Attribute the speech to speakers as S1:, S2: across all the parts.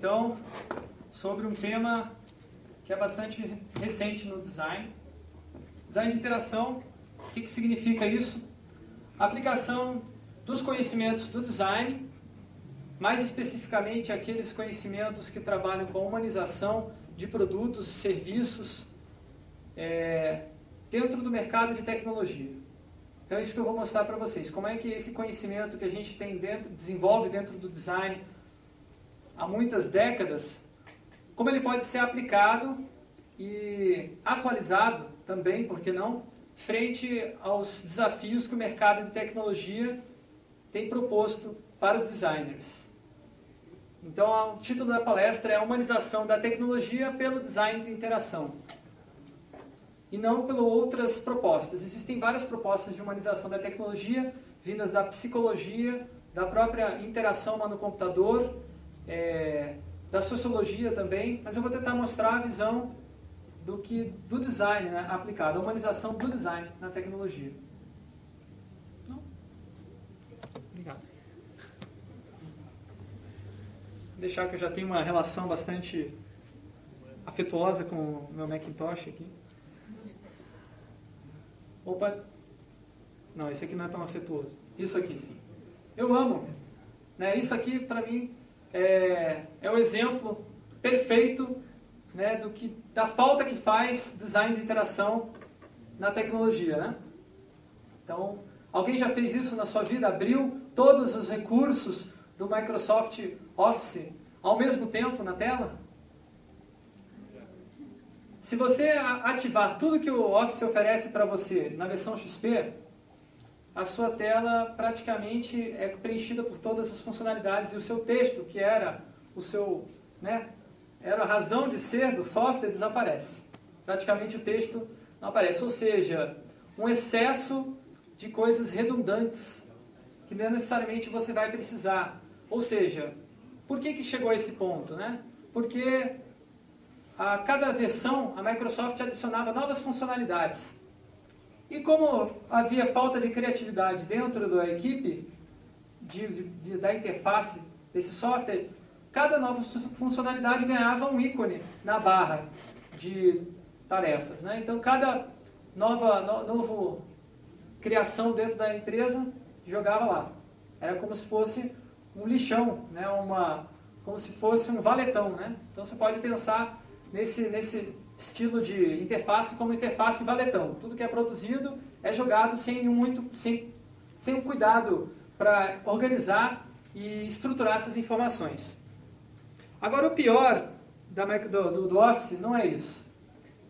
S1: então sobre um tema que é bastante recente no design. Design de interação, o que, que significa isso? Aplicação dos conhecimentos do design, mais especificamente aqueles conhecimentos que trabalham com a humanização de produtos, serviços, é, dentro do mercado de tecnologia. Então é isso que eu vou mostrar para vocês. Como é que esse conhecimento que a gente tem dentro, desenvolve dentro do design há muitas décadas, como ele pode ser aplicado e atualizado também, por que não, frente aos desafios que o mercado de tecnologia tem proposto para os designers. Então, o título da palestra é a Humanização da Tecnologia pelo Design de Interação e não por outras propostas. Existem várias propostas de humanização da tecnologia, vindas da psicologia, da própria interação humano-computador, é, da sociologia também, mas eu vou tentar mostrar a visão do que do design né, aplicado, a humanização do design na tecnologia. Não? Obrigado. Vou deixar que eu já tenho uma relação bastante afetuosa com o meu Macintosh aqui. Opa, não, esse aqui não é tão afetuoso. Isso aqui sim. Eu amo. Né? Isso aqui, para mim, é, é o exemplo perfeito né, do que, da falta que faz design de interação na tecnologia. Né? Então, alguém já fez isso na sua vida? Abriu todos os recursos do Microsoft Office ao mesmo tempo na tela? Se você ativar tudo que o Office oferece para você na versão XP, a sua tela praticamente é preenchida por todas as funcionalidades e o seu texto, que era o seu, né, era a razão de ser do software, desaparece. Praticamente o texto não aparece, ou seja, um excesso de coisas redundantes que não necessariamente você vai precisar. Ou seja, por que, que chegou a esse ponto? Né? Porque a cada versão a Microsoft adicionava novas funcionalidades. E como havia falta de criatividade dentro da equipe, de, de, da interface desse software, cada nova funcionalidade ganhava um ícone na barra de tarefas. Né? Então, cada nova no, novo criação dentro da empresa jogava lá. Era como se fosse um lixão, né? Uma, como se fosse um valetão. Né? Então, você pode pensar nesse, nesse estilo de interface como interface valetão. Tudo que é produzido é jogado sem, muito, sem, sem um cuidado para organizar e estruturar essas informações. Agora, o pior da, do, do, do, Office não é isso.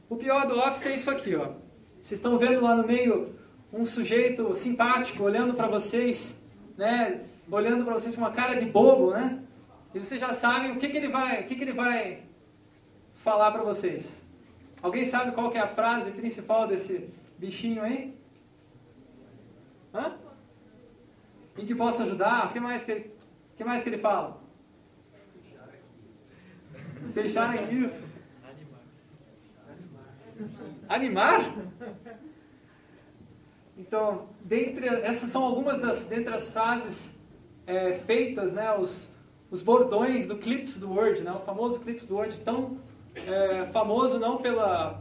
S1: O pior do Office é isso aqui. Ó. Vocês estão vendo lá no meio um sujeito simpático olhando para vocês, né, olhando para vocês com uma cara de bobo, né? E vocês já sabem o que, que ele vai, o que, que ele vai falar para vocês. Alguém sabe qual é a frase principal desse bichinho aí? Hã? Em que posso ajudar? O que mais que ele, que mais que ele fala? Fecharem isso. Animar? Então, dentre, essas são algumas das dentre as frases é, feitas, né, os, os bordões do Clips do Word, né, o famoso Clips do Word, tão é, famoso não pela,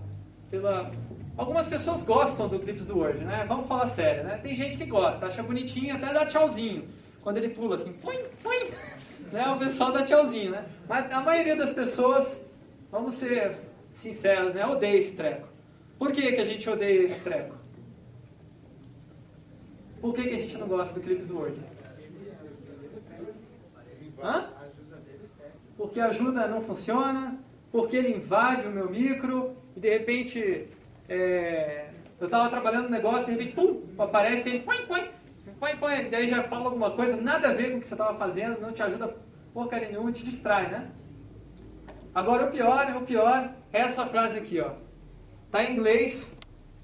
S1: pela... Algumas pessoas gostam do Clips do Word, né? Vamos falar sério, né? Tem gente que gosta, acha bonitinho, até dá tchauzinho. Quando ele pula assim, põe, põe, né? O pessoal dá tchauzinho, né? Mas a maioria das pessoas, vamos ser sinceros, né? Odeia esse treco. Por que, que a gente odeia esse treco? Por que, que a gente não gosta do Clips do Word? Hã? Porque ajuda não funciona, porque ele invade o meu micro e de repente é, eu estava trabalhando no negócio e de repente, pum, aparece ele, põe, põe, põe, põe, daí já fala alguma coisa, nada a ver com o que você estava fazendo, não te ajuda porcaria nenhuma, te distrai, né? Agora o pior, o pior é essa frase aqui, ó. Tá em inglês,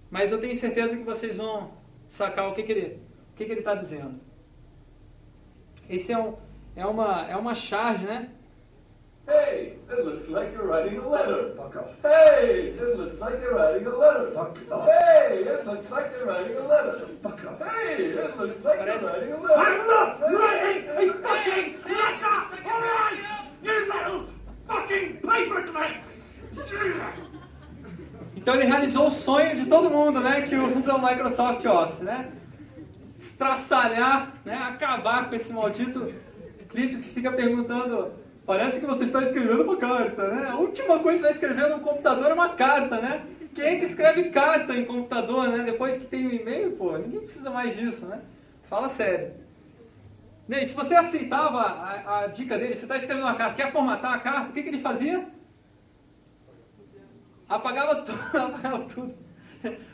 S1: mas eu tenho certeza que vocês vão sacar o que, que ele o que, que ele está dizendo. Esse é, um, é, uma, é uma charge, né?
S2: It looks like you're writing a letter. Fuck off. Hey, it looks like you're writing a letter. Fuck off. Hey, it looks like you're writing a letter. Fuck off. Hey, it looks like you're writing a letter. I'm not writing a fucking letter. All right, you little fucking paperclip.
S1: Então ele realizou o sonho de todo mundo, né, que usa o Microsoft Office, né? Estraçalhar, né, acabar com esse maldito clipe que fica perguntando parece que você está escrevendo uma carta, né? A última coisa que você vai escrever no computador é uma carta, né? Quem é que escreve carta em computador, né? Depois que tem o e-mail, pô, ninguém precisa mais disso, né? Fala sério. E se você aceitava a, a dica dele, você está escrevendo uma carta, quer formatar a carta, o que, que ele fazia? Apagava tudo, apagava tudo.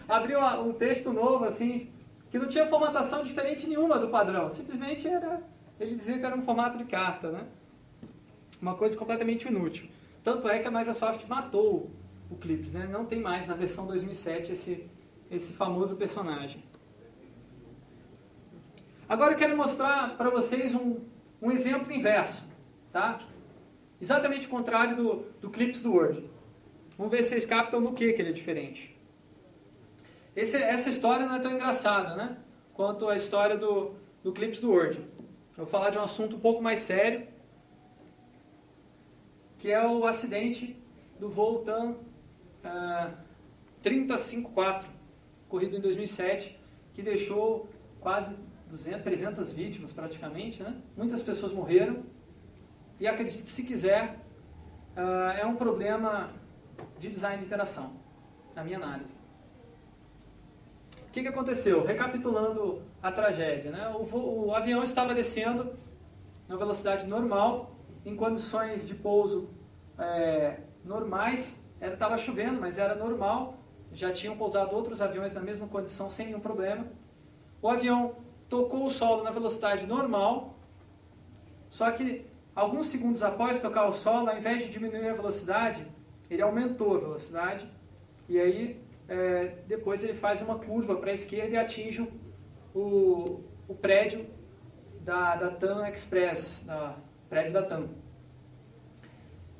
S1: Abria um texto novo, assim, que não tinha formatação diferente nenhuma do padrão. Simplesmente era, ele dizia que era um formato de carta, né? Uma coisa completamente inútil. Tanto é que a Microsoft matou o Clips, né? Não tem mais na versão 2007 esse, esse famoso personagem. Agora eu quero mostrar para vocês um, um exemplo inverso, tá? Exatamente o contrário do, do Clips do Word. Vamos ver se vocês captam no que, que ele é diferente. Esse, essa história não é tão engraçada, né? Quanto a história do, do Clips do Word. Eu vou falar de um assunto um pouco mais sério, que é o acidente do voo TAM uh, 354, corrido em 2007, que deixou quase 200, 300 vítimas praticamente, né? Muitas pessoas morreram e acredite se quiser, uh, é um problema de design de interação, na minha análise. O que, que aconteceu? Recapitulando a tragédia, né? o, voo, o avião estava descendo na velocidade normal, em condições de pouso é, normais, estava chovendo, mas era normal, já tinham pousado outros aviões na mesma condição sem nenhum problema. O avião tocou o solo na velocidade normal, só que alguns segundos após tocar o solo, ao invés de diminuir a velocidade, ele aumentou a velocidade e aí é, depois ele faz uma curva para a esquerda e atinge o, o prédio da, da TAM Express, da prédio da TAM.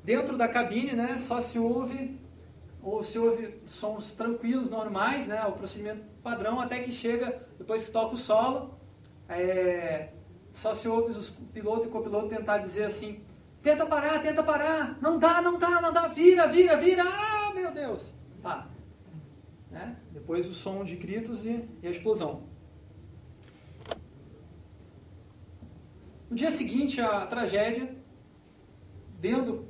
S1: Dentro da cabine, né, só se ouve ou se ouve sons tranquilos, normais, né, o procedimento padrão, até que chega, depois que toca o solo, é, só se ouve os piloto e copiloto tentar dizer assim, tenta parar, tenta parar, não dá, não dá, não dá, vira, vira, vira, ah, meu Deus, tá. Né? Depois o som de gritos e, e a explosão. No dia seguinte à tragédia, vendo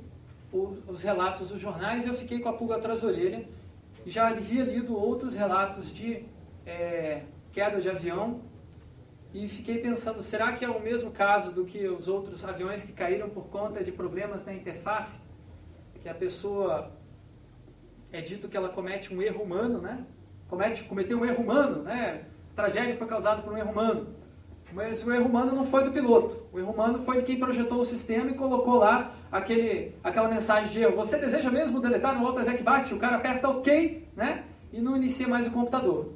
S1: os relatos dos jornais, eu fiquei com a pulga atrás da orelha. Já havia lido outros relatos de é, queda de avião e fiquei pensando, será que é o mesmo caso do que os outros aviões que caíram por conta de problemas na interface? Que a pessoa é dito que ela comete um erro humano, né? Comete, cometeu um erro humano, né? A tragédia foi causada por um erro humano. Mas o erro humano não foi do piloto. O erro humano foi de quem projetou o sistema e colocou lá aquele, aquela mensagem de erro. Você deseja mesmo deletar no AutoExec O cara aperta OK, né? E não inicia mais o computador.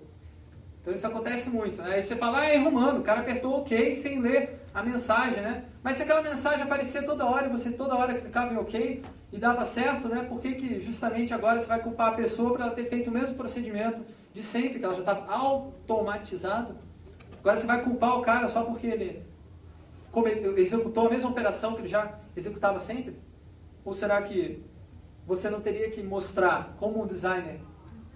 S1: Então isso acontece muito, né? Aí você fala, ah, é erro humano, o cara apertou OK sem ler a mensagem, né? Mas se aquela mensagem aparecia toda hora e você toda hora clicava em OK e dava certo, né? Por que, que justamente agora você vai culpar a pessoa por ela ter feito o mesmo procedimento de sempre, que ela já estava automatizado? Agora você vai culpar o cara só porque ele executou a mesma operação que ele já executava sempre? Ou será que você não teria que mostrar como um designer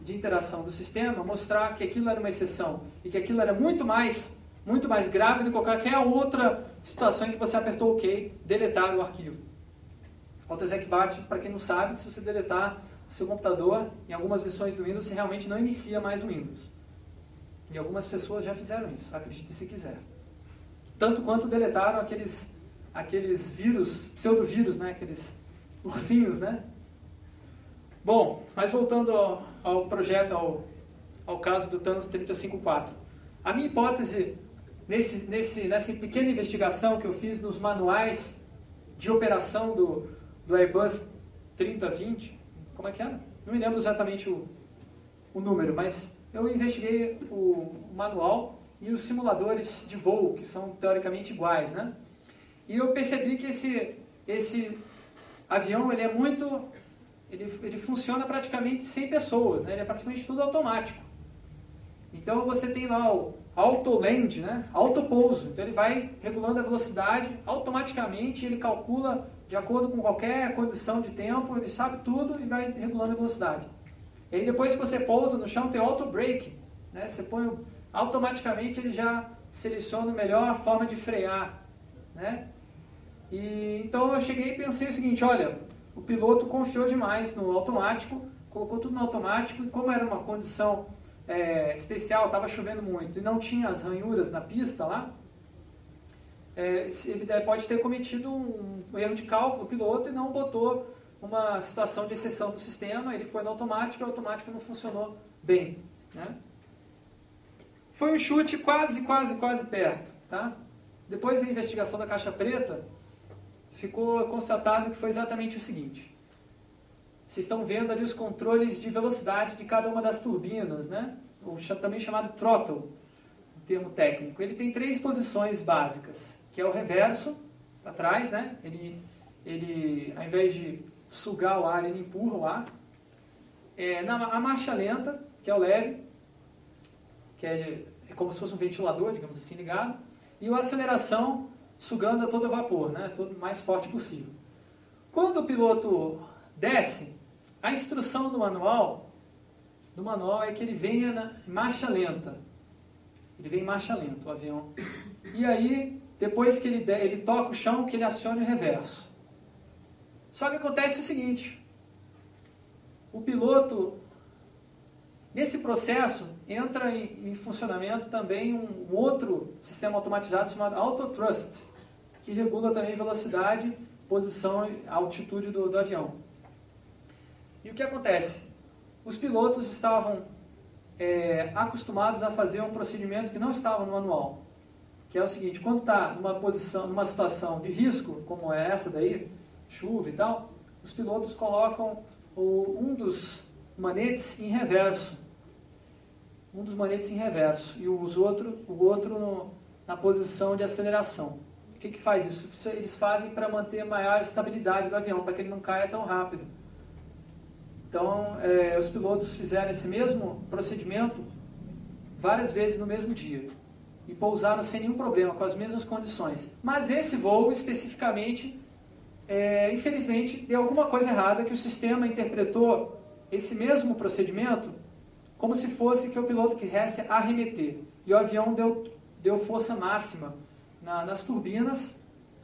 S1: de interação do sistema, mostrar que aquilo era uma exceção e que aquilo era muito mais, muito mais grave do que qualquer outra situação em que você apertou OK, deletar o arquivo. AutoExec para quem não sabe, se você deletar o seu computador, em algumas versões do Windows, você realmente não inicia mais o Windows. E algumas pessoas já fizeram isso, acredite se quiser. Tanto quanto deletaram aqueles, aqueles vírus, pseudovírus, né? aqueles ursinhos, né? Bom, mas voltando ao, ao projeto, ao, ao caso do Thanos 354. A minha hipótese, nesse, nesse, nessa pequena investigação que eu fiz nos manuais de operação do, do Airbus 3020, como é que era? Não me lembro exatamente o, o número, mas eu investiguei o, manual e os simuladores de voo, que são teoricamente iguais, né? E eu percebi que esse, esse avião ele é muito ele, ele funciona praticamente sem pessoas, né? ele é praticamente tudo automático. Então você tem lá o auto land, né? auto pouso. Então ele vai regulando a velocidade automaticamente, ele calcula de acordo com qualquer condição de tempo, ele sabe tudo e vai regulando a velocidade. E aí depois que você pousa no chão tem auto brake, né? Você põe automaticamente ele já seleciona a melhor forma de frear, né? E então eu cheguei e pensei o seguinte, olha, o piloto confiou demais no automático, colocou tudo no automático e como era uma condição é, especial, estava chovendo muito e não tinha as ranhuras na pista lá, é, ele pode ter cometido um, erro de cálculo, o piloto, e não botou uma situação de exceção do sistema, ele foi no automático e o automático não funcionou bem. Né? Foi um chute quase, quase, quase perto. Tá? Depois da investigação da caixa preta, ficou constatado que foi exatamente o seguinte. Vocês estão vendo ali os controles de velocidade de cada uma das turbinas, né? ou também chamado throttle, termo técnico. Ele tem três posições básicas que é o reverso, para trás, né? Ele, ele, ao invés de sugar o ar, ele empurra o ar. É, na, a marcha lenta, que é o leve, que é, é como se fosse um ventilador, digamos assim, ligado. E a aceleração, sugando a todo vapor, né? Todo mais forte possível. Quando o piloto desce, a instrução do manual, do manual é que ele venha na marcha lenta. Ele vem em marcha lenta, o avião. E aí, depois que ele, ele toca o chão, que ele acione o reverso. Só que acontece o seguinte, o piloto, nesse processo, entra em, em funcionamento também um, um, outro sistema automatizado chamado Autotrust, que regula também velocidade, posição e altitude do, do avião. E o que acontece? Os pilotos estavam é, acostumados a fazer um procedimento que não estava no manual que é o seguinte, quando está numa posição, numa situação de risco, como é essa daí, chuva e tal, os pilotos colocam o, um dos manetes em reverso. Um dos manetes em reverso e os outro, o outro no, na posição de aceleração. O que, que faz isso? Eles fazem para manter maior estabilidade do avião, para que ele não caia tão rápido. Então, é, os pilotos fizeram esse mesmo procedimento várias vezes no mesmo dia e pousaram sem nenhum problema, com as mesmas condições. Mas esse voo, especificamente, é, infelizmente, deu alguma coisa errada que o sistema interpretou esse mesmo procedimento como se fosse que o piloto quisesse arremeter. E o avião deu, deu força máxima na, nas turbinas,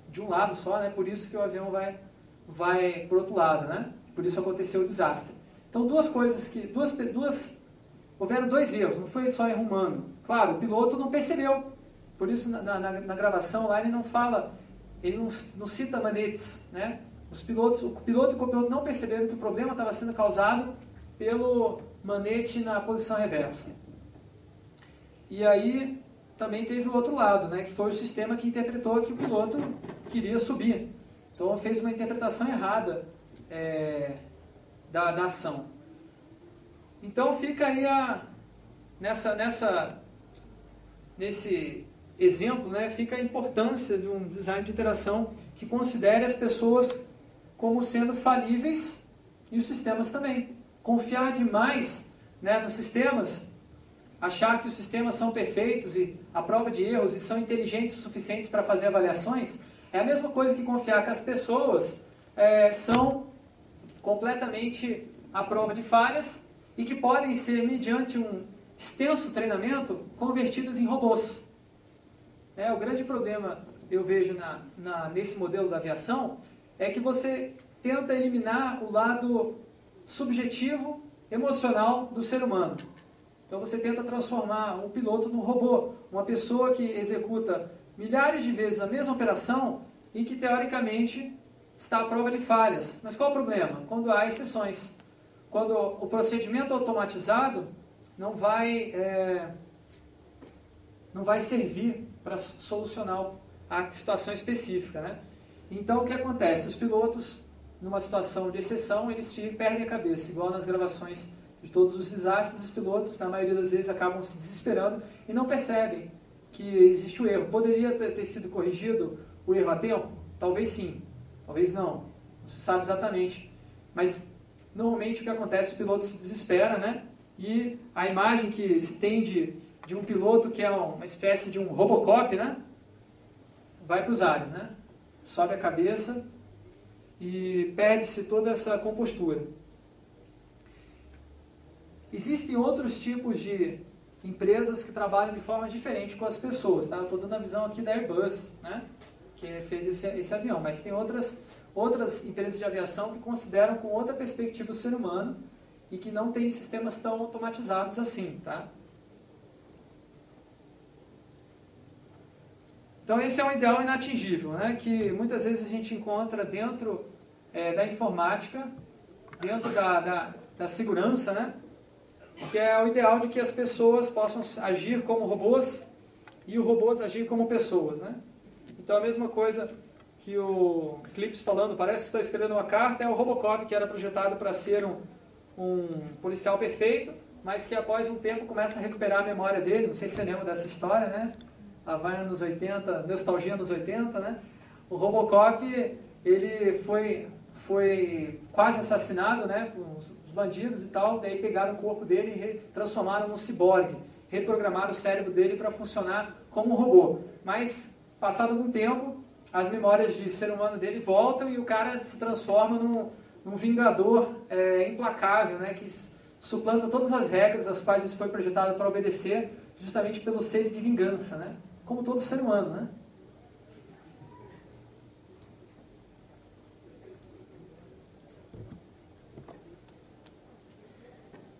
S1: de um lado só, né? por isso que o avião vai, vai para o outro lado. Né? Por isso aconteceu o desastre. Então, duas coisas que. Duas, duas, houveram dois erros, não foi só erro humano. Claro, o piloto não percebeu. Por isso, na, na, na gravação lá, ele não fala, ele não, não cita manetes, né? Os pilotos, o piloto e o copiloto não perceberam que o problema estava sendo causado pelo manete na posição reversa. E aí também teve o outro lado, né, que foi o sistema que interpretou que o piloto queria subir. Então fez uma interpretação errada é, da, da ação. Então fica aí a, nessa, nessa nesse exemplo, né, fica a importância de um design de interação que considere as pessoas como sendo falíveis e os sistemas também. Confiar demais né, nos sistemas, achar que os sistemas são perfeitos e a prova de erros e são inteligentes o suficientes para fazer avaliações, é a mesma coisa que confiar que as pessoas é, são completamente à prova de falhas e que podem ser, mediante um extenso treinamento convertidas em robôs. É, o grande problema, eu vejo na, na, nesse modelo da aviação, é que você tenta eliminar o lado subjetivo, emocional do ser humano. Então você tenta transformar um piloto num robô, uma pessoa que executa milhares de vezes a mesma operação e que teoricamente está à prova de falhas. Mas qual o problema? Quando há exceções. Quando o procedimento automatizado não vai, é, não vai servir para solucionar a situação específica. Né? Então, o que acontece? Os pilotos, numa situação de exceção, eles perdem a cabeça, igual nas gravações de todos os desastres, os pilotos, na maioria das vezes, acabam se desesperando e não percebem que existe o erro. Poderia ter sido corrigido o erro a tempo? Talvez sim, talvez não. Não se sabe exatamente. Mas, normalmente, o que acontece? O piloto se desespera, né? E a imagem que se tem de, de um piloto que é uma espécie de um Robocop, né? Vai para os ares, né? Sobe a cabeça e perde-se toda essa compostura. Existem outros tipos de empresas que trabalham de forma diferente com as pessoas, tá? Estou dando a visão aqui da Airbus, né? Que fez esse, esse avião, mas tem outras, outras empresas de aviação que consideram com outra perspectiva o ser humano e que não têm sistemas tão automatizados assim, tá? Então esse é um ideal inatingível, né? Que muitas vezes a gente encontra dentro é, da informática, dentro da, da, da segurança, né? que é o ideal de que as pessoas possam agir como robôs e os robôs agir como pessoas, né? Então a mesma coisa que o Clips falando, parece que está escrevendo uma carta, é o Robocop que era projetado para ser um, um policial perfeito, mas que após um tempo começa a recuperar a memória dele, não sei se você lembra dessa história, né? Lá vai anos 80, nostalgia anos 80, né? O Robocop, ele foi, foi quase assassinado, né? Por bandidos e tal, daí pegaram o corpo dele e transformaram num ciborgue, reprogramaram o cérebro dele para funcionar como um robô. Mas, passado algum tempo, as memórias de ser humano dele voltam e o cara se transforma num, num vingador é, implacável, né, que suplanta todas as regras às quais isso foi projetado para obedecer, justamente pelo sede de vingança, né, como todo ser humano, né.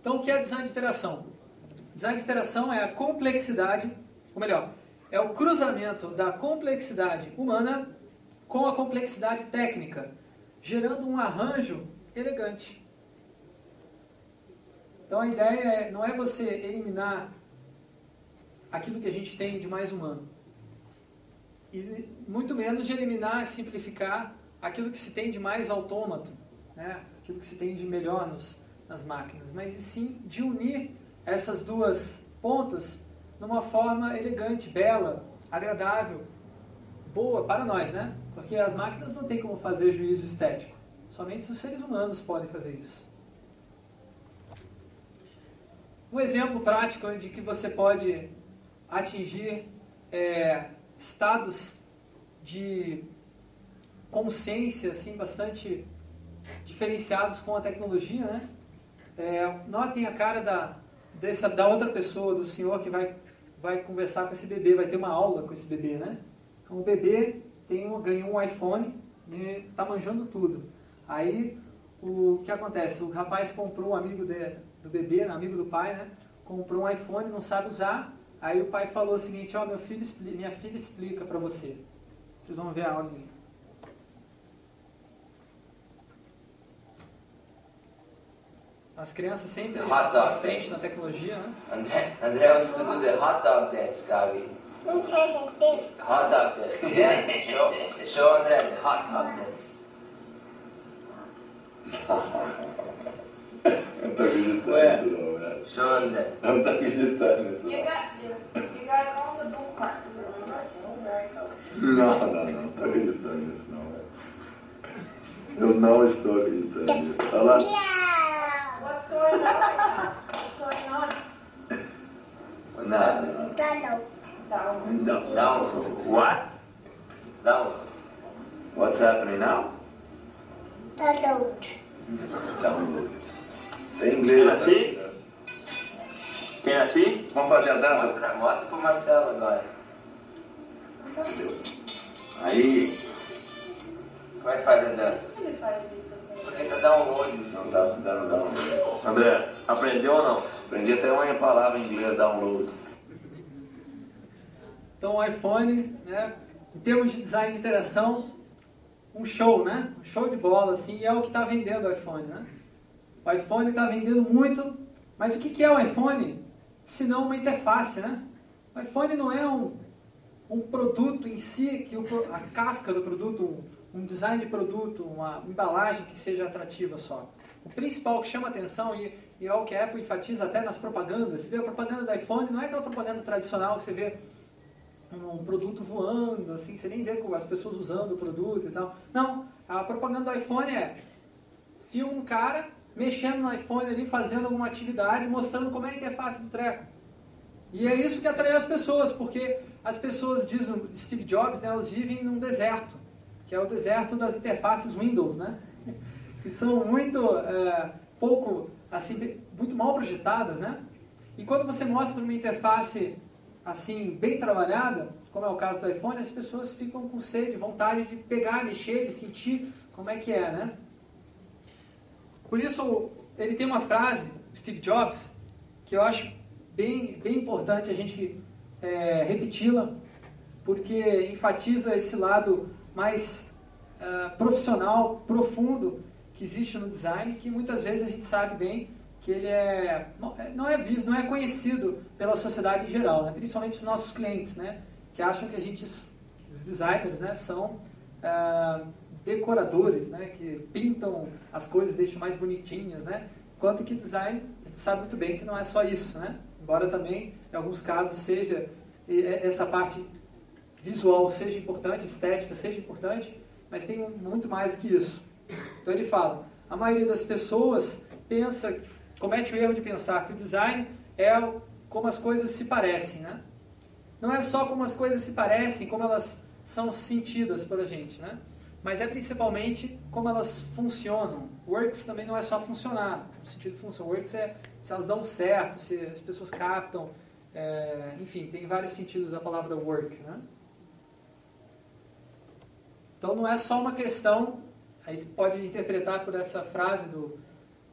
S1: Então, o que é design de interação? Design de interação é a complexidade, ou melhor, é o cruzamento da complexidade humana com a complexidade técnica, gerando um arranjo elegante. Então a ideia é, não é você eliminar aquilo que a gente tem de mais humano. E muito menos de eliminar, simplificar aquilo que se tem de mais autômato, né? aquilo que se tem de melhor nos, nas máquinas, mas sim de unir essas duas pontas numa forma elegante, bela, agradável, boa para nós, né? Porque as máquinas não têm como fazer juízo estético. Somente os seres humanos podem fazer isso. Um exemplo prático de que você pode atingir é, estados de consciência assim bastante diferenciados com a tecnologia, né? É, notem a cara da, dessa, da outra pessoa, do senhor que vai, vai conversar com esse bebê, vai ter uma aula com esse bebê, né? Então, o bebê tem um, ganhou um iPhone e está manjando tudo. Aí, o que acontece? O rapaz comprou um amigo de, do bebê, um amigo do pai, né? Comprou um iPhone, não sabe usar. Aí o pai falou o seguinte, ó, oh, meu filho, minha filha explica para você. Vocês vão ver a aula. As crianças sempre
S3: hot dog
S1: frente na tecnologia, né?
S3: André, André wants to do the hot dog dance, Gabi. hot dog dance, yeah? show, show André the hot dog dance.
S4: não tô acreditando nisso não, velho.
S3: Show André.
S4: Não tô acreditando nisso
S5: You
S4: não.
S5: got, you, you gotta call the bookmark. Very close.
S4: Não, não, não, não tô acreditando nisso não, velho. Eu não estou acreditando nisso. Olha lá.
S5: What's going on right now? What's going on?
S3: What's
S4: Não,
S3: happening?
S4: não.
S5: Down.
S4: Não.
S3: Download.
S4: What?
S3: Download.
S4: What's happening now?
S6: Download.
S4: Download. Tem inglês
S7: Assim? Tem assim?
S4: Vamos fazer a dança?
S3: Mostra, mostra pro Marcelo agora.
S4: Aí.
S3: Como é que faz a dança?
S5: Ele faz isso assim.
S3: Tenta download.
S4: Não tá dando download.
S7: André, aprendeu ou não?
S4: Aprendi até uma palavra em inglês, download.
S1: Então o iPhone, né, em termos de design de interação, um show, né? Um show de bola, assim, e é o que está vendendo o iPhone, né? O iPhone está vendendo muito, mas o que, que é o iPhone? Se não uma interface, né? O iPhone não é um, um produto em si, que o, a casca do produto, um, um design de produto, uma embalagem que seja atrativa só. O principal que chama atenção, e, e é o que a Apple enfatiza até nas propagandas, você vê a propaganda do iPhone, não é aquela propaganda tradicional que você vê um produto voando, assim, você nem vê as pessoas usando o produto e tal. Não, a propaganda do iPhone é filma um cara mexendo no iPhone ali, fazendo alguma atividade, mostrando como é a interface do treco. E é isso que atrai as pessoas, porque as pessoas, diz o Steve Jobs, né, elas vivem num deserto, que é o deserto das interfaces Windows, né? Que são muito é, pouco assim muito mal projetadas, né? E quando você mostra uma interface assim bem trabalhada, como é o caso do iPhone, as pessoas ficam com sede, vontade de pegar, mexer, de sentir como é que é, né? Por isso ele tem uma frase, Steve Jobs, que eu acho bem, bem importante a gente é, repeti-la, porque enfatiza esse lado mais uh, profissional, profundo que existe no design, que muitas vezes a gente sabe bem que ele é não é visto, não é conhecido pela sociedade em geral, né? principalmente os nossos clientes, né? que acham que a gente, os designers, né, são uh, decoradores, né, que pintam as coisas, deixam mais bonitinhas, né? Enquanto que design, a gente sabe muito bem que não é só isso, né? Embora também, em alguns casos, seja essa parte visual seja importante, estética seja importante, mas tem muito mais do que isso. Então ele fala, a maioria das pessoas pensa, comete o erro de pensar que o design é como as coisas se parecem, né? Não é só como as coisas se parecem, como elas são sentidas por a gente, né? Mas é principalmente como elas funcionam. Works também não é só funcionar, no sentido de função. Works é se elas dão certo, se as pessoas captam, é, enfim, tem vários sentidos a palavra work, né? Então não é só uma questão, aí você pode interpretar por essa frase do,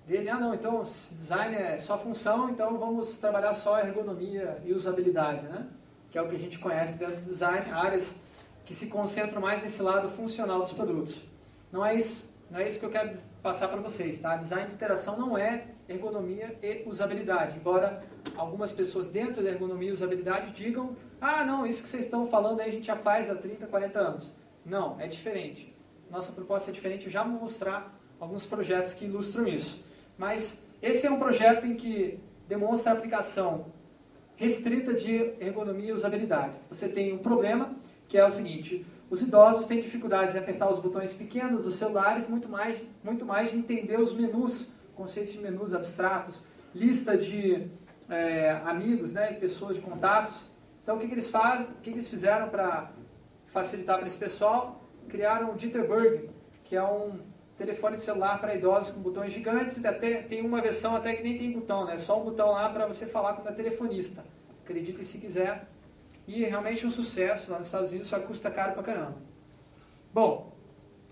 S1: dele, ah não, então design é só função, então vamos trabalhar só ergonomia e usabilidade, né? Que é o que a gente conhece dentro do design, áreas que se concentram mais nesse lado funcional dos produtos. Não é isso, não é isso que eu quero passar para vocês, tá? Design de interação não é ergonomia e usabilidade, embora algumas pessoas dentro da ergonomia e usabilidade digam, ah não, isso que vocês estão falando aí a gente já faz há 30, 40 anos. Não, é diferente. Nossa proposta é diferente, eu já vou mostrar alguns projetos que ilustram isso. Mas esse é um projeto em que demonstra a aplicação restrita de ergonomia e usabilidade. Você tem um problema, que é o seguinte, os idosos têm dificuldades em apertar os botões pequenos dos celulares, muito mais, muito mais de entender os menus, conceitos de menus abstratos, lista de é, amigos, né, pessoas de contatos. Então, o que, que eles fazem, o que, que eles fizeram para facilitar para esse pessoal, criaram o Jitterbug, que é um telefone celular para idosos com botões gigantes, e até, tem uma versão até que nem tem botão, né? só um botão lá para você falar com o telefonista. Acreditem se quiser. E é realmente um sucesso lá nos Estados Unidos, só custa caro pra caramba. Bom,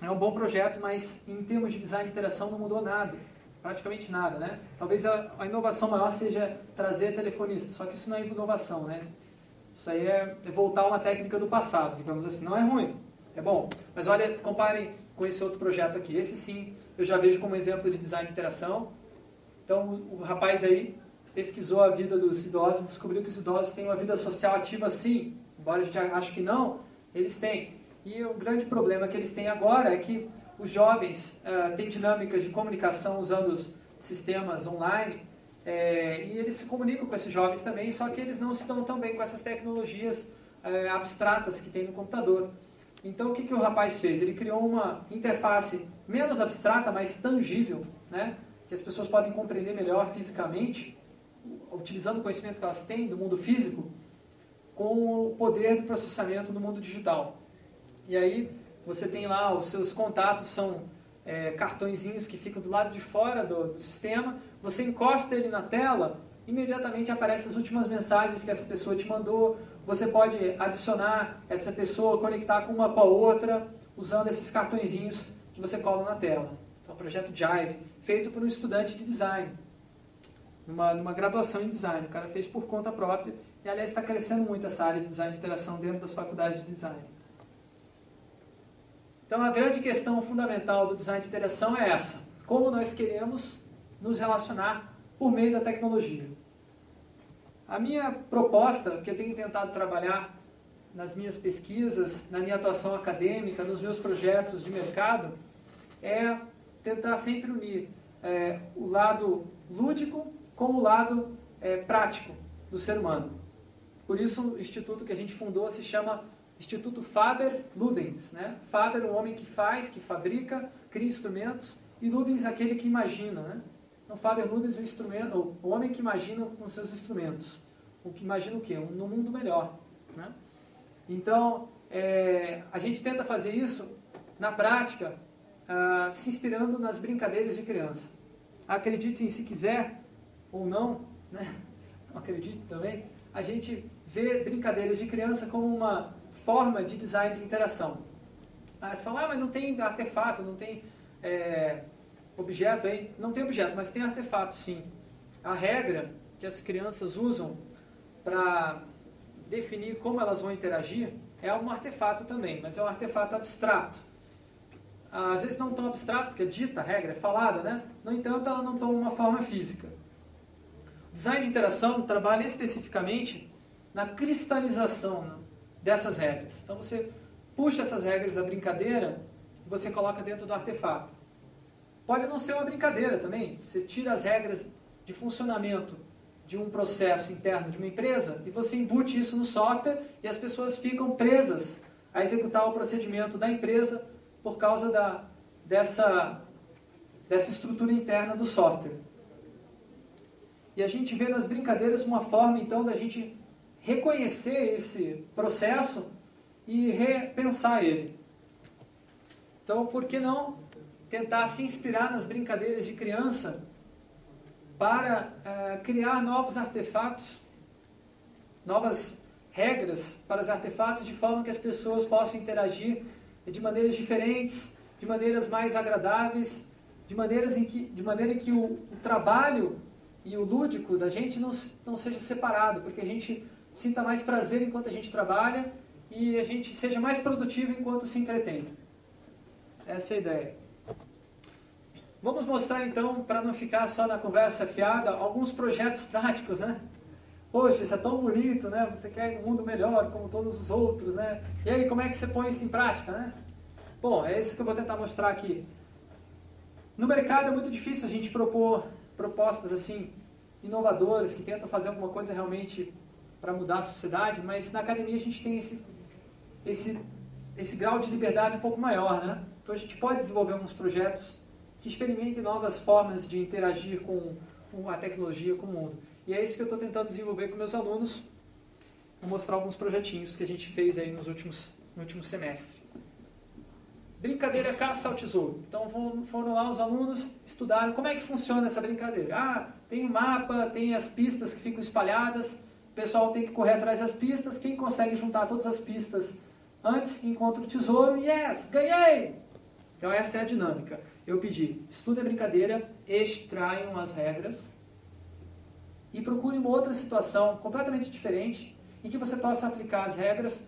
S1: é um bom projeto, mas em termos de design de interação não mudou nada. Praticamente nada, né? Talvez a, a inovação maior seja trazer telefonista, só que isso não é inovação, né? Isso aí é, é voltar a uma técnica do passado, digamos assim. Não é ruim, é bom. Mas olha, comparem com esse outro projeto aqui. Esse sim, eu já vejo como exemplo de design de interação. Então, o rapaz aí pesquisou a vida dos idosos e descobriu que os idosos têm uma vida social ativa sim. Embora a gente ache que não, eles têm. E o grande problema que eles têm agora é que os jovens uh, têm dinâmicas de comunicação usando os sistemas online é, e eles se comunicam com esses jovens também, só que eles não se dão tão bem com essas tecnologias é, abstratas que tem no computador. Então o que, que o rapaz fez? Ele criou uma interface menos abstrata, mas tangível, né? que as pessoas podem compreender melhor fisicamente, utilizando o conhecimento que elas têm do mundo físico, com o poder do processamento no mundo digital. E aí você tem lá os seus contatos, são é, cartõezinhos que ficam do lado de fora do, do sistema, você encosta ele na tela, imediatamente aparecem as últimas mensagens que essa pessoa te mandou, você pode adicionar essa pessoa, conectar com uma com a outra, usando esses cartõezinhos que você cola na tela. Então, é um projeto Jive, feito por um estudante de design, numa, numa graduação em design. O cara fez por conta própria e, aliás, está crescendo muito essa área de design de interação dentro das faculdades de design. Então, a grande questão fundamental do design de interação é essa. Como nós queremos nos relacionar por meio da tecnologia. A minha proposta, que eu tenho tentado trabalhar nas minhas pesquisas, na minha atuação acadêmica, nos meus projetos de mercado, é tentar sempre unir é, o lado lúdico com o lado é, prático do ser humano. Por isso, o instituto que a gente fundou se chama Instituto Faber Ludens, né? Faber, o homem que faz, que fabrica, cria instrumentos, e Ludens, aquele que imagina, né? Então, Faber Ludens é o, o homem que imagina com seus instrumentos. O que imagina o quê? Um, no mundo melhor, né? Então, é, a gente tenta fazer isso, na prática, ah, se inspirando nas brincadeiras de criança. acreditem se quiser ou não, né? não acredite também, a gente vê brincadeiras de criança como uma forma de design de interação. Aí você fala, ah, mas não tem artefato, não tem é, objeto aí. Não tem objeto, mas tem artefato sim. A regra que as crianças usam para definir como elas vão interagir é um artefato também, mas é um artefato abstrato. Às vezes não tão abstrato, porque é dita a regra, é falada, né? No entanto, ela não toma uma forma física. Design de interação trabalha especificamente na cristalização né, dessas regras. Então você puxa essas regras da brincadeira e você coloca dentro do artefato. Pode não ser uma brincadeira também. Você tira as regras de funcionamento de um processo interno de uma empresa e você embute isso no software e as pessoas ficam presas a executar o procedimento da empresa por causa da, dessa, dessa estrutura interna do software. E a gente vê nas brincadeiras uma forma então da gente reconhecer esse processo e repensar ele. Então, por que não tentar se inspirar nas brincadeiras de criança para uh, criar novos artefatos, novas regras para os artefatos, de forma que as pessoas possam interagir de maneiras diferentes, de maneiras mais agradáveis, de, maneiras em que, de maneira que o, o trabalho e o lúdico da gente não, não seja separado, porque a gente sinta mais prazer enquanto a gente trabalha e a gente seja mais produtivo enquanto se entretém. Essa é a ideia. Vamos mostrar então, para não ficar só na conversa fiada, alguns projetos práticos, né? Poxa, isso é tão bonito, né? Você quer um mundo melhor, como todos os outros, né? E aí, como é que você põe isso em prática, né? Bom, é isso que eu vou tentar mostrar aqui. No mercado é muito difícil a gente propor propostas assim inovadoras que tentam fazer alguma coisa realmente para mudar a sociedade, mas na academia a gente tem esse esse esse grau de liberdade um pouco maior, né? Então a gente pode desenvolver alguns projetos que experimente novas formas de interagir com, com a tecnologia, com o mundo. E é isso que eu estou tentando desenvolver com meus alunos. Vou mostrar alguns projetinhos que a gente fez aí nos últimos, no último semestre. Brincadeira caça ao tesouro. Então foram lá os alunos, estudaram como é que funciona essa brincadeira. Ah, tem o um mapa, tem as pistas que ficam espalhadas, o pessoal tem que correr atrás das pistas, quem consegue juntar todas as pistas antes encontra o tesouro, yes, ganhei! Então essa é a dinâmica eu pedi, estude a brincadeira, extraiam as regras e procure uma outra situação completamente diferente em que você possa aplicar as regras,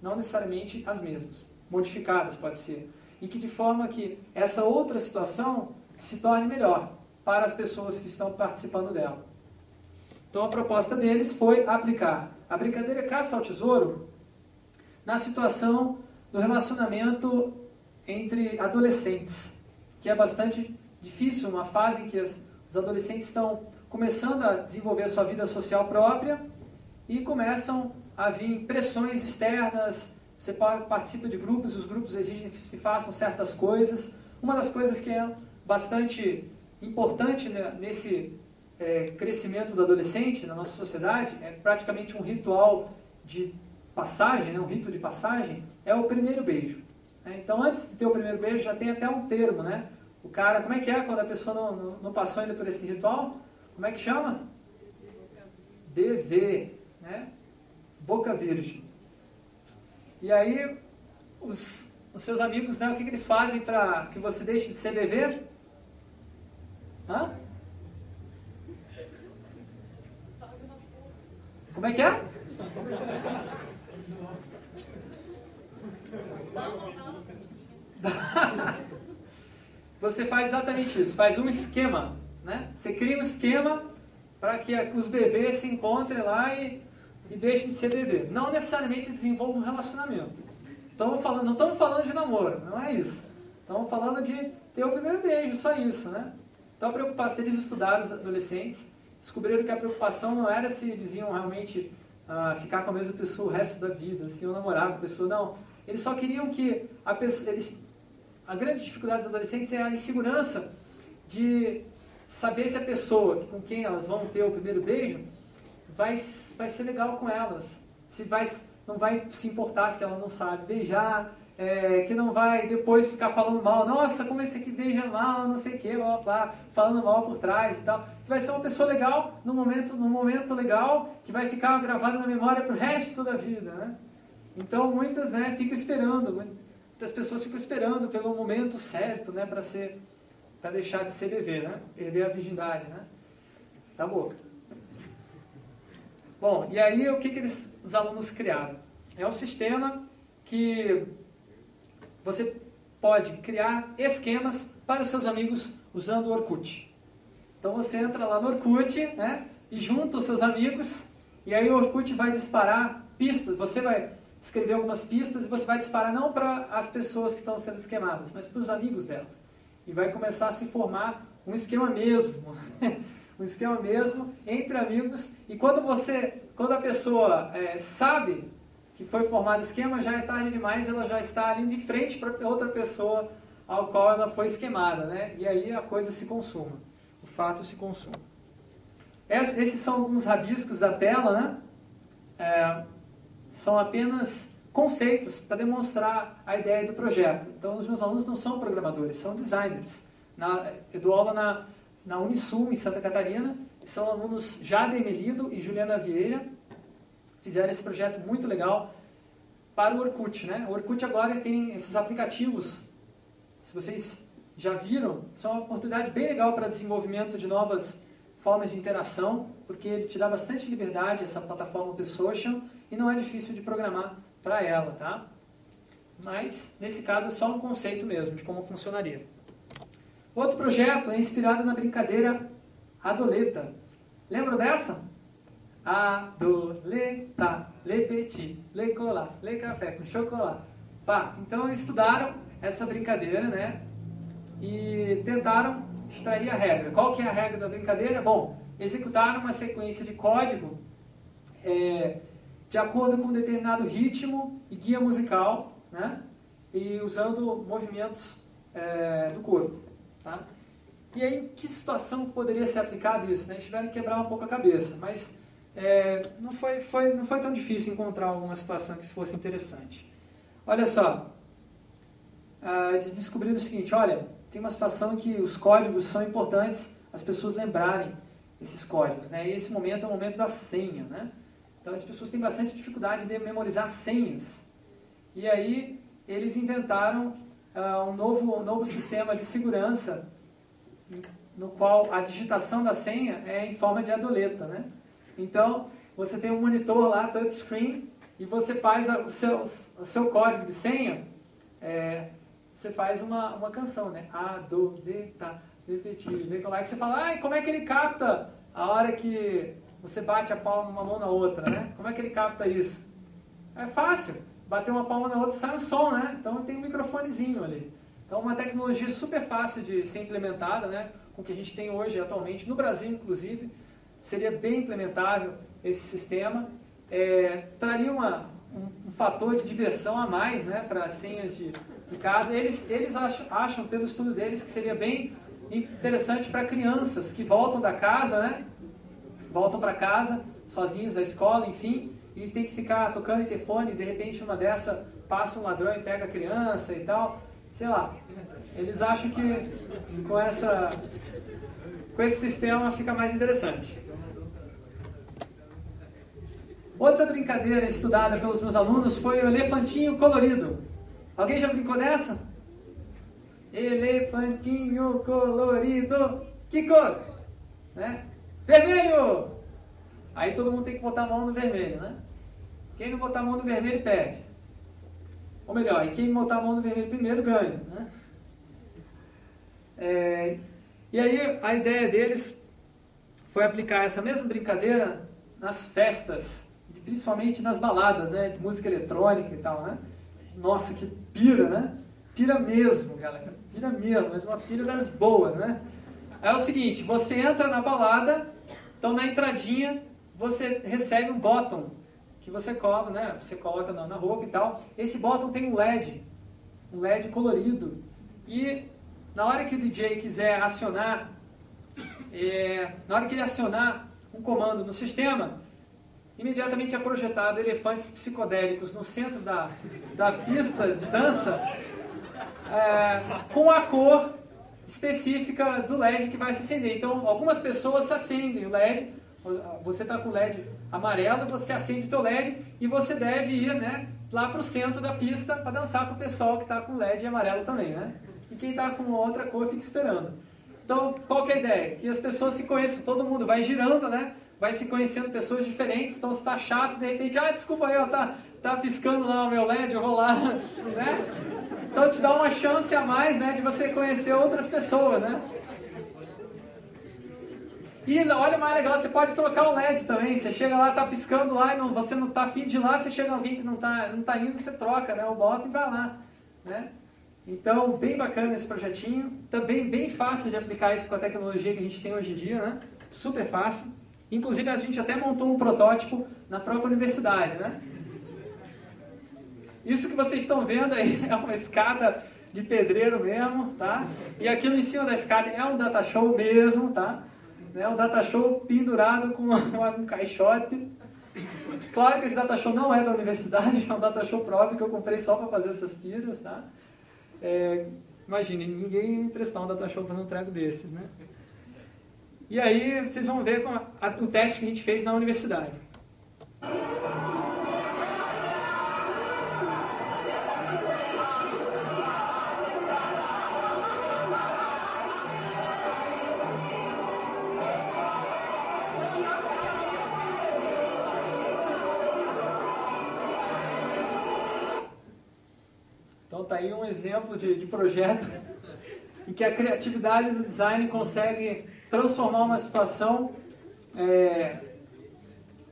S1: não necessariamente as mesmas, modificadas pode ser, e que de forma que essa outra situação se torne melhor para as pessoas que estão participando dela. Então a proposta deles foi aplicar a brincadeira caça ao tesouro na situação do relacionamento entre adolescentes que é bastante difícil, uma fase em que as, os adolescentes estão começando a desenvolver a sua vida social própria e começam a vir pressões externas, você participa de grupos, os grupos exigem que se façam certas coisas. Uma das coisas que é bastante importante né, nesse é, crescimento do adolescente na nossa sociedade, é praticamente um ritual de passagem, né, um rito de passagem, é o primeiro beijo. Né? Então, antes de ter o primeiro beijo, já tem até um termo, né? O cara, como é que é quando a pessoa não, não, não passou ainda por esse ritual? Como é que chama? DV, né? Boca virgem. E aí, os, os seus amigos, né, o que, que eles fazem para que você deixe de ser bebê? Hã? Como é que é? Você faz exatamente isso, faz um esquema, né? Você cria um esquema para que os bebês se encontrem lá e, e deixem de ser bebê. Não necessariamente desenvolvam um relacionamento. Estamos falando, não estamos falando de namoro, não é isso. Estamos falando de ter o primeiro beijo, só isso, né? Então a preocupação, eles estudaram os adolescentes, descobriram que a preocupação não era se eles iam realmente ah, ficar com a mesma pessoa o resto da vida, se iam namorar com a pessoa, não. Eles só queriam que a pessoa, eles a grande dificuldade dos adolescentes é a insegurança de saber se a pessoa com quem elas vão ter o primeiro beijo vai, vai ser legal com elas. Se vai, não vai se importar se ela não sabe beijar, é, que não vai depois ficar falando mal, nossa, como esse aqui beija mal, não sei o que, blá, blá, falando mal por trás e tal. Que vai ser uma pessoa legal no momento, no momento legal, que vai ficar gravada na memória para o resto da vida, né? Então muitas, né, ficam esperando, muitas pessoas ficam esperando pelo momento certo, né, para ser, para deixar de ser bebê, né? Perder a virgindade, né? Da boca. Bom, e aí o que, que eles, os alunos criaram? É um sistema que você pode criar esquemas para os seus amigos usando o Orkut. Então você entra lá no Orkut né, e junta os seus amigos e aí o Orkut vai disparar pistas. Você vai escrever algumas pistas e você vai disparar não para as pessoas que estão sendo esquemadas, mas para os amigos delas. E vai começar a se formar um esquema mesmo. um esquema mesmo entre amigos. E quando você, quando a pessoa é, sabe que foi formado esquema, já é tarde demais, ela já está ali de frente para outra pessoa ao qual ela foi esquemada, né? E aí a coisa se consuma, o fato se consuma. Esses são alguns rabiscos da tela, né? É, são apenas conceitos para demonstrar a ideia do projeto. Então, os meus alunos não são programadores, são designers. Na, eu dou aula na, na Unisul, em Santa Catarina, são alunos Jade Emelido e Juliana Vieira, fizeram esse projeto muito legal para o Orkut. Né? O Orkut agora tem esses aplicativos, se vocês já viram, são uma oportunidade bem legal para desenvolvimento de novas formas de interação, porque ele te dá bastante liberdade, essa plataforma Open Social, e não é difícil de programar para ela, tá? Mas, nesse caso, é só um conceito mesmo de como funcionaria. Outro projeto é inspirado na brincadeira Adoleta. Lembra dessa? Adoleta, le petit, le cola, le café com chocolate. Pá, então estudaram essa brincadeira, né? E tentaram extrair a regra. Qual que é a regra da brincadeira? Bom, executaram uma sequência de código é, de acordo com um determinado ritmo e guia musical, né? E usando movimentos é, do corpo, tá? E aí, que situação poderia ser aplicado isso? Né? Eles tiveram que quebrar um pouco a cabeça, mas é, não, foi, foi, não foi tão difícil encontrar alguma situação que fosse interessante. Olha só, ah, eles descobriram o seguinte, olha, tem uma situação em que os códigos são importantes as pessoas lembrarem esses códigos, né? E esse momento é o momento da senha, né? Então as pessoas têm bastante dificuldade de memorizar senhas. E aí eles inventaram uh, um, novo, um novo sistema de segurança no qual a digitação da senha é em forma de adoleta, né? Então, você tem um monitor lá, touchscreen, e você faz a, o, seu, o seu código de senha, é, você faz uma, uma canção, né? A, do, de, tá, detetive, decolar, que você fala, ai, como é que ele capta a hora que você bate a palma uma mão na outra, né? Como é que ele capta isso? É fácil, bater uma palma na outra sai um som, né? Então tem um microfonezinho ali. Então uma tecnologia super fácil de ser implementada, né? Com o que a gente tem hoje atualmente, no Brasil inclusive, seria bem implementável esse sistema, é, traria uma, um, um, fator de diversão a mais né, para as senhas de, de, casa. Eles, eles acham, acham, pelo estudo deles, que seria bem interessante para crianças que voltam da casa, né, voltam para casa sozinhos da escola, enfim, e eles têm que ficar tocando interfone de repente uma dessa passa um ladrão e pega a criança e tal, sei lá. Eles acham que com, essa, com esse sistema fica mais interessante. Outra brincadeira estudada pelos meus alunos foi o elefantinho colorido. Alguém já brincou dessa? Elefantinho colorido. Que cor? Né? Vermelho! Aí todo mundo tem que botar a mão no vermelho, né? Quem não botar a mão no vermelho perde. Ou melhor, e quem botar a mão no vermelho primeiro ganha, né? É, e aí a ideia deles foi aplicar essa mesma brincadeira nas festas principalmente nas baladas, né? De música eletrônica e tal, né? Nossa, que pira, né? Pira mesmo, galera. Pira mesmo, mas uma pira das boas, né? É o seguinte, você entra na balada, então na entradinha você recebe um bottom que você coloca, né? Você coloca na, na roupa e tal. Esse bottom tem um LED, um LED colorido. E na hora que o DJ quiser acionar, é, na hora que ele acionar um comando no sistema, imediatamente é projetado elefantes psicodélicos no centro da, da pista de dança é, com a cor específica do LED que vai se acender. Então, algumas pessoas acendem o LED, você está com o LED amarelo, você acende o teu LED e você deve ir né, lá para o centro da pista para dançar com o pessoal que está com LED amarelo também. Né? E quem está com outra cor fica esperando. Então, qual que é a ideia? Que as pessoas se conheçam, todo mundo vai girando, né? vai se conhecendo pessoas diferentes, então se está chato, de repente, ah, desculpa aí, tá, tá piscando lá o meu LED, eu vou lá, né? Então te dá uma chance a mais, né, de você conhecer outras pessoas, né? E olha mais legal, você pode trocar o LED também. Você chega lá, tá piscando lá e não, você não tá afim de ir lá, você chega alguém que não tá, não tá indo, você troca, né? O bota e vai lá, né? Então, bem bacana esse projetinho. Também bem fácil de aplicar isso com a tecnologia que a gente tem hoje em dia, né? Super fácil. Inclusive, a gente até montou um protótipo na própria universidade, né? Isso que vocês estão vendo aí é uma escada de pedreiro mesmo, tá? E aquilo em cima da escada é um data show mesmo, tá? É um data show pendurado com um caixote. Claro que esse data show não é da universidade, é um data show próprio que eu comprei só para fazer essas piras, tá? É, imagine, ninguém emprestar um data show fazendo um treco desses, né? E aí vocês vão ver a, a, o teste que a gente fez na universidade. Aí um exemplo de, de projeto em que a criatividade do design consegue transformar uma situação é,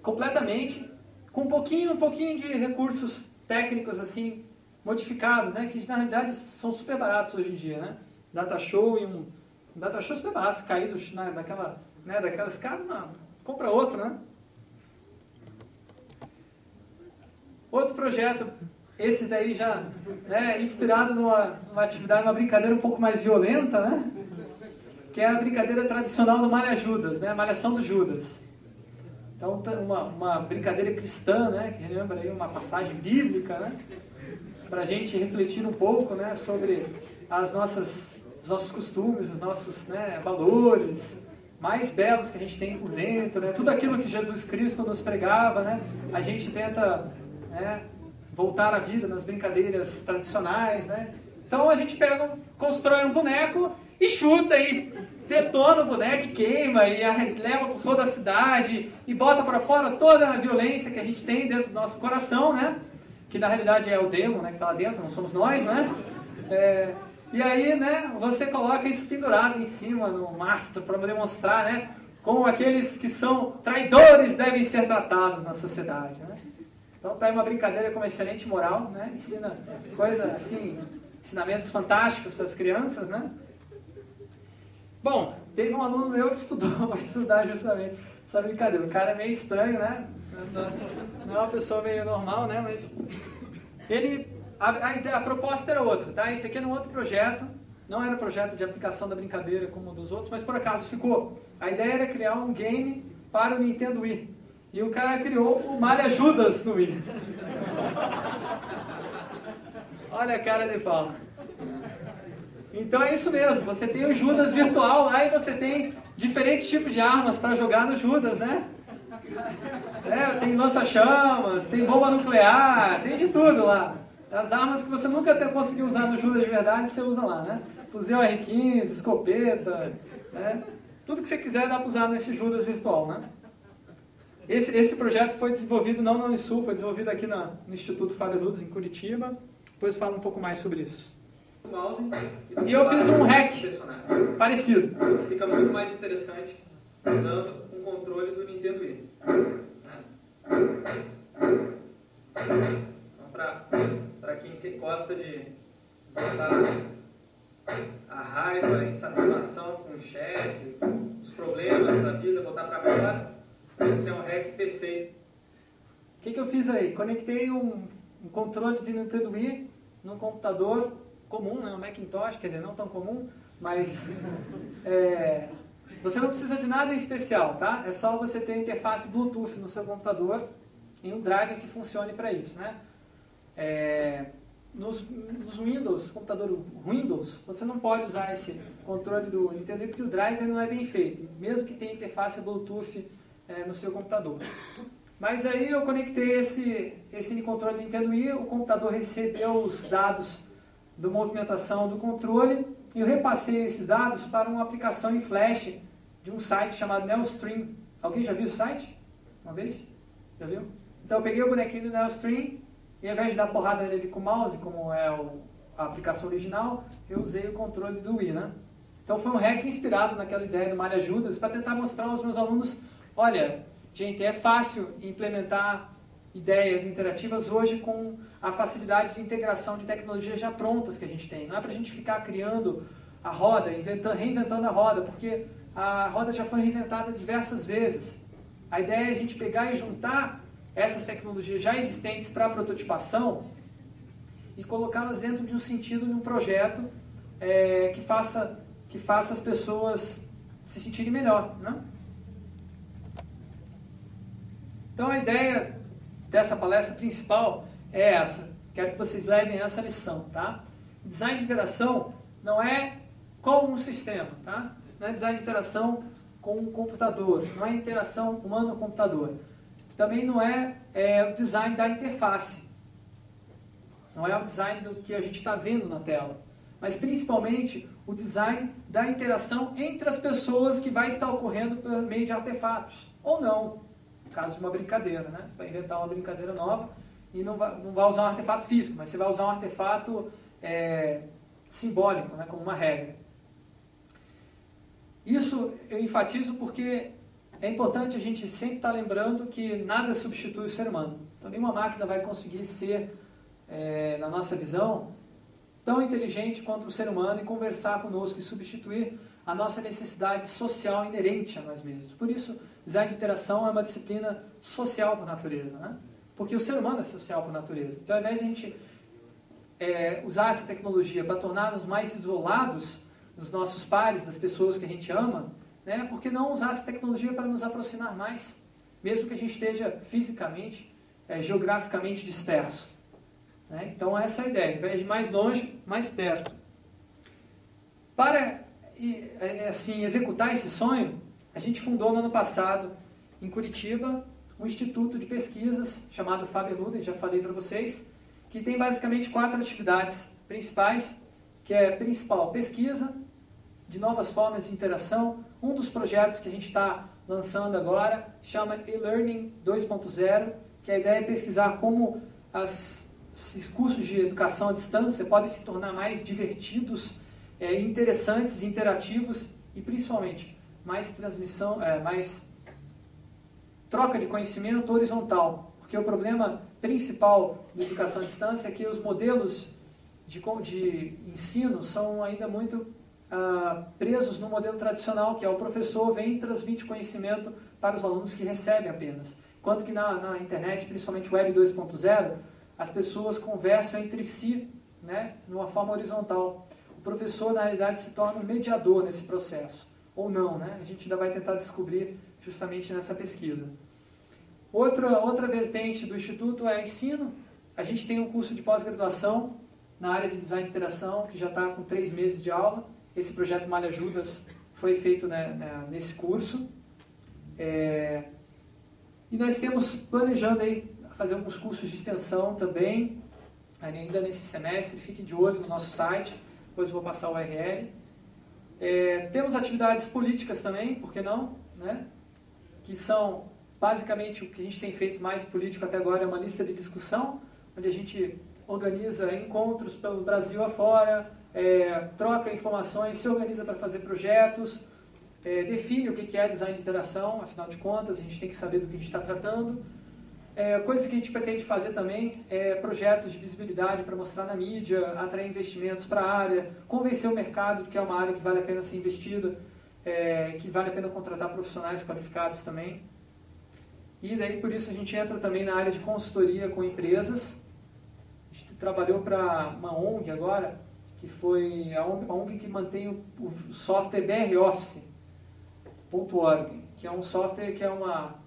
S1: completamente com um pouquinho, um pouquinho de recursos técnicos assim modificados, né, que na realidade são super baratos hoje em dia, né? Data show e um, data show super baratos caídos na, daquela, né, daquela escada, compra outro, né? Outro projeto, esse daí já né, inspirado numa, numa atividade, uma brincadeira um pouco mais violenta, né? que é a brincadeira tradicional do Malha Judas, né? Malhação do Judas. Então, uma, uma brincadeira cristã, né? que lembra aí uma passagem bíblica, né? para a gente refletir um pouco né? sobre as nossas, os nossos costumes, os nossos né? valores mais belos que a gente tem por dentro, né? tudo aquilo que Jesus Cristo nos pregava, né? a gente tenta né? Voltar à vida nas brincadeiras tradicionais. Né? Então a gente pega, constrói um boneco e chuta e detona o boneco e queima e leva por toda a cidade e bota para fora toda a violência que a gente tem dentro do nosso coração, né? Que na realidade é o demo, né? Que está lá dentro, não somos nós, né? É, e aí, né? Você coloca isso pendurado em cima no mastro para demonstrar, né? Como aqueles que são traidores devem ser tratados na sociedade, né? Então tá aí uma brincadeira com uma excelente moral, né? Ensina coisa assim, ensinamentos fantásticos para as crianças, né? Bom, teve um aluno meu que estudou, estudar justamente essa brincadeira. O cara é meio estranho, né? Não é uma pessoa meio normal, né? Mas ele, a, a, a proposta era outra, tá? Esse aqui era um outro projeto, não era um projeto de aplicação da brincadeira como um dos outros, mas por acaso ficou. A ideia era criar um game para o Nintendo Wii. E o cara criou o Malha Judas no Wii. Olha a cara de fala. Então é isso mesmo, você tem o Judas virtual lá e você tem diferentes tipos de armas para jogar no Judas, né? É, tem lança-chamas, tem bomba nuclear, tem de tudo lá. As armas que você nunca conseguiu usar no Judas de verdade, você usa lá, né? Fuzil R15, escopeta, né? Tudo que você quiser dá para usar nesse Judas virtual, né? Esse, esse projeto foi desenvolvido não na Unisul, foi desenvolvido aqui na, no Instituto Fábio Ludes, em Curitiba. Depois eu falo um pouco mais sobre isso mouse e, e eu fiz um hack parecido, fica muito mais interessante usando um controle do Nintendo Wii. Então, para quem gosta de botar a raiva, a insatisfação com o chefe, os problemas da vida, botar para fora, esse é um hack perfeito. O que, que eu fiz aí? Conectei um, um controle de Nintendo Wii no computador comum, né? um Macintosh, quer dizer, não tão comum, mas é, Você não precisa de nada especial, tá? É só você ter interface Bluetooth no seu computador e um driver que funcione para isso, né? É, nos, nos, Windows, computador Windows, você não pode usar esse controle do Nintendo porque o driver não é bem feito, mesmo que tenha interface Bluetooth é, no seu computador. Mas aí eu conectei esse, esse controle Nintendo Wii, o computador recebeu os dados da movimentação do controle e eu repassei esses dados para uma aplicação em flash de um site chamado Neostream. Alguém já viu o site? Uma vez? Já viu? Então eu peguei o bonequinho do Neostream e ao invés de dar porrada nele com o mouse, como é o, a aplicação original, eu usei o controle do Wii, né? Então foi um hack inspirado naquela ideia do Maria Judas para tentar mostrar aos meus alunos, olha, gente, é fácil implementar ideias interativas hoje com a facilidade de integração de tecnologias já prontas que a gente tem. Não é para a gente ficar criando a roda, inventando, reinventando a roda, porque a roda já foi reinventada diversas vezes. A ideia é a gente pegar e juntar essas tecnologias já existentes para prototipação e colocá-las dentro de um sentido, de um projeto é, que, faça, que faça as pessoas se sentirem melhor. Né? Então a ideia dessa palestra principal é essa. Quero que vocês levem essa lição, tá? Design de interação não é com um sistema, tá? Não é design de interação com um computador, não é interação humano-computador. Também não é, é o design da interface. Não é o design do que a gente está vendo na tela. Mas principalmente o design da interação entre as pessoas que vai estar ocorrendo por meio de artefatos. Ou não, caso de uma brincadeira. Né? Você vai inventar uma brincadeira nova e não vai, não vai usar um artefato físico, mas você vai usar um artefato é, simbólico, né? como uma regra. Isso eu enfatizo porque é importante a gente sempre estar lembrando que nada substitui o ser humano. Então, nenhuma máquina vai conseguir ser, é, na nossa visão, tão inteligente quanto o ser humano e conversar conosco e substituir a nossa necessidade social inerente a nós mesmos. Por isso, design de interação é uma disciplina social por natureza, né? Porque o ser humano é social por natureza. Então, ao invés de a gente é, usar essa tecnologia para tornar-nos mais isolados dos nossos pares, das pessoas que a gente ama, né? Por que não usar essa tecnologia para nos aproximar mais, mesmo que a gente esteja fisicamente, é, geograficamente disperso? Né? Então essa é a ideia, ao invés de mais longe, mais perto. Para é, assim executar esse sonho, a gente fundou no ano passado, em Curitiba, um instituto de pesquisas chamado Faber Luden, já falei para vocês, que tem basicamente quatro atividades principais, que é principal pesquisa, de novas formas de interação. Um dos projetos que a gente está lançando agora chama e-learning 2.0, que a ideia é pesquisar como as, esses cursos de educação à distância podem se tornar mais divertidos, é, interessantes, interativos e principalmente mais transmissão, é, mais troca de conhecimento horizontal, porque o problema principal da educação à distância é que os modelos de, de ensino são ainda muito ah, presos no modelo tradicional, que é o professor vem e transmite conhecimento para os alunos que recebem apenas. Enquanto que na, na internet, principalmente Web 2.0, as pessoas conversam entre si, né, de uma forma horizontal. Professor, na realidade, se torna um mediador nesse processo. Ou não, né? A gente ainda vai tentar descobrir justamente nessa pesquisa. Outra, outra vertente do Instituto é ensino. A gente tem um curso de pós-graduação na área de design de interação, que já está com três meses de aula. Esse projeto Malha Judas foi feito né, né, nesse curso. É, e nós temos planejando aí fazer alguns cursos de extensão também, ainda nesse semestre. Fique de olho no nosso site, depois vou passar o URL. É, temos atividades políticas também, por que não? Né? Que são basicamente o que a gente tem feito mais político até agora é uma lista de discussão, onde a gente organiza encontros pelo Brasil afora, é, troca informações, se organiza para fazer projetos, é, define o que é design de interação, afinal de contas, a gente tem que saber do que a gente está tratando. É, coisas que a gente pretende fazer também é projetos de visibilidade para mostrar na mídia, atrair investimentos para a área, convencer o mercado de que é uma área que vale a pena ser investida, é, que vale a pena contratar profissionais qualificados também. E daí por isso a gente entra também na área de consultoria com empresas. A gente trabalhou para uma ONG agora, que foi a ONG que mantém o software BR Office. que é um software que é uma,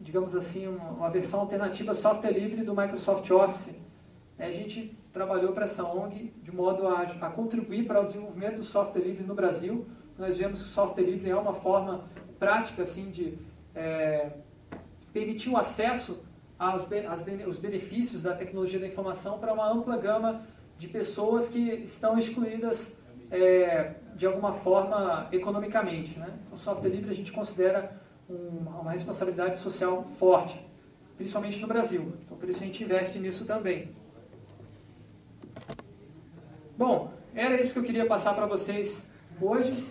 S1: digamos assim, uma, uma versão alternativa software livre do Microsoft Office. A gente trabalhou para essa ONG de modo a, a contribuir para o desenvolvimento do software livre no Brasil. Nós vemos que o software livre é uma forma prática assim de é, permitir o acesso aos os benefícios da tecnologia da informação para uma ampla gama de pessoas que estão excluídas é, de alguma forma economicamente. Né? Então, o software livre a gente considera uma responsabilidade social forte, principalmente no Brasil. Então, por isso a gente investe nisso também. Bom, era isso que eu queria passar para vocês hoje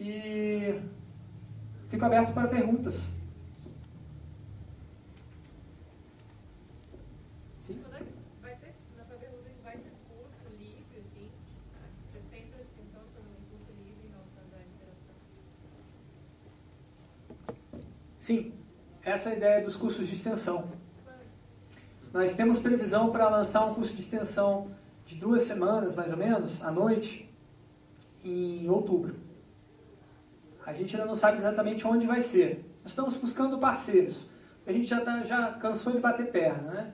S1: e fico aberto para perguntas. Sim, essa é a ideia dos cursos de extensão. Nós temos previsão para lançar um curso de extensão de duas semanas, mais ou menos, à noite, em outubro. A gente ainda não sabe exatamente onde vai ser. Nós estamos buscando parceiros. A gente já, tá, já cansou de bater perna, né?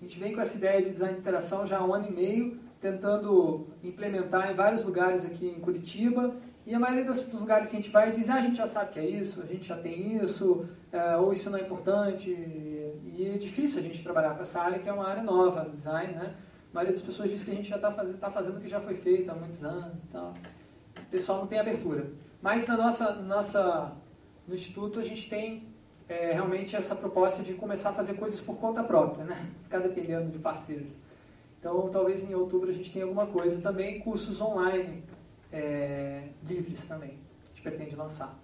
S1: A gente vem com essa ideia de design de interação já há um ano e meio, tentando implementar em vários lugares aqui em Curitiba e a maioria dos, lugares que a gente vai diz, ah, a gente já sabe que é isso, a gente já tem isso, é, ou isso não é importante. E é difícil a gente trabalhar com essa área, que é uma área nova do design, né? A maioria das pessoas diz que a gente já está fazendo, tá fazendo o que já foi feito há muitos anos e tal. O pessoal não tem abertura. Mas na nossa, nossa, no Instituto a gente tem é, realmente essa proposta de começar a fazer coisas por conta própria, né? Ficar dependendo de parceiros. Então, talvez em outubro a gente tenha alguma coisa. Também cursos online, é, livres também. A gente pretende lançar.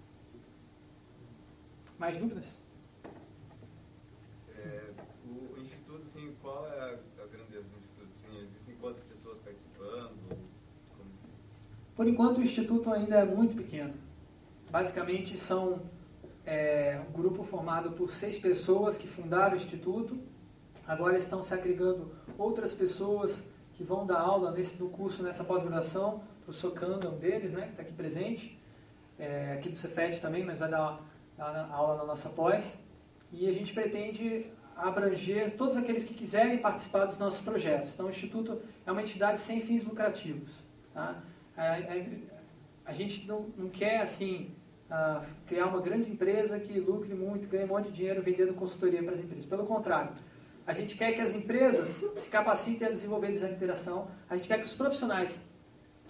S1: Mais dúvidas?
S8: É, o, Instituto, assim, qual é a, a grandeza do Instituto? Assim, existem quantas pessoas participando? Como...
S1: Por enquanto, o Instituto ainda é muito pequeno. Basicamente, são é, um grupo formado por seis pessoas que fundaram o Instituto. Agora estão se agregando outras pessoas que vão dar aula nesse, no curso, nessa pós-graduação professor Kanda, um deles, né, que está aqui presente, é, aqui do Cefet também, mas vai dar, dar aula na nossa pós. E a gente pretende abranger todos aqueles que quiserem participar dos nossos projetos. Então, o Instituto é uma entidade sem fins lucrativos. Tá? A, a, a gente não, não quer, assim, uh, criar uma grande empresa que lucre muito, ganhe um monte de dinheiro vendendo consultoria para as empresas. Pelo contrário, a gente quer que as empresas se capacitem a desenvolver de interação, a gente quer que os profissionais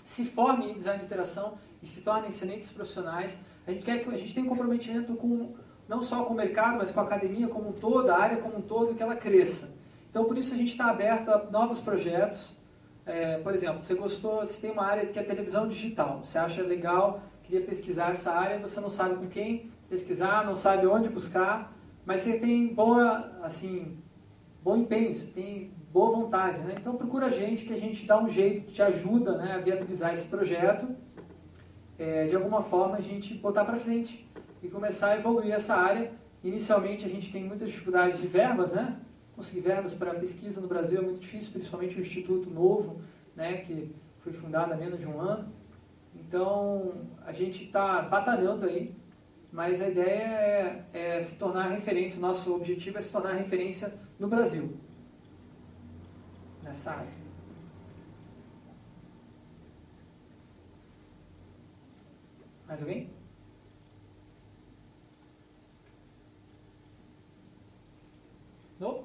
S1: se formem em design de interação e se tornem excelentes profissionais. A gente quer que a gente tenha um comprometimento com não só com o mercado, mas com a academia como um todo, a área como um todo, que ela cresça. Então, por isso a gente está aberto a novos projetos. É, por exemplo, você gostou, você tem uma área que é televisão digital, você acha legal, queria pesquisar essa área, você não sabe com quem pesquisar, não sabe onde buscar, mas você tem boa, assim, bom empenho, você tem boa vontade. Né? Então procura a gente que a gente dá um jeito, te ajuda né, a viabilizar esse projeto, é, de alguma forma a gente botar para frente e começar a evoluir essa área. Inicialmente a gente tem muitas dificuldades de verbas, né? Conseguir verbas para pesquisa no Brasil é muito difícil, principalmente o Instituto Novo, né, que foi fundado há menos de um ano. Então a gente está batalhando aí, mas a ideia é, é se tornar referência, o nosso objetivo é se tornar referência no Brasil nessa área. Mais alguém? Não?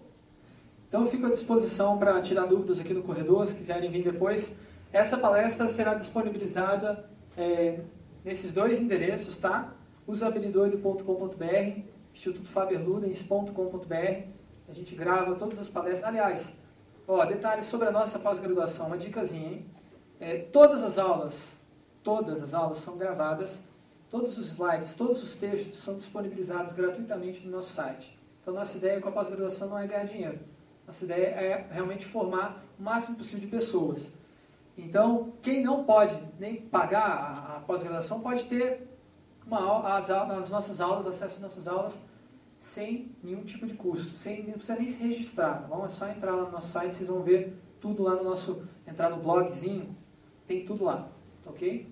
S1: Então eu fico à disposição para tirar dúvidas aqui no corredor, se quiserem vir depois. Essa palestra será disponibilizada é, nesses dois endereços, tá? usabilidoido.com.br, institutofaberludens.com.br. A gente grava todas as palestras. Aliás, Ó, detalhes sobre a nossa pós-graduação, uma dicasinha, hein? É, todas as aulas, todas as aulas são gravadas, todos os slides, todos os textos são disponibilizados gratuitamente no nosso site. Então, nossa ideia com a pós-graduação não é ganhar dinheiro. Nossa ideia é realmente formar o máximo possível de pessoas. Então, quem não pode nem pagar a, a pós-graduação pode ter uma, as, as nossas aulas, acesso às nossas aulas sem nenhum tipo de custo, sem, não precisa nem se registrar, bom? É só entrar lá no nosso site, vocês vão ver tudo lá no nosso, entrar no blogzinho, tem tudo lá, ok?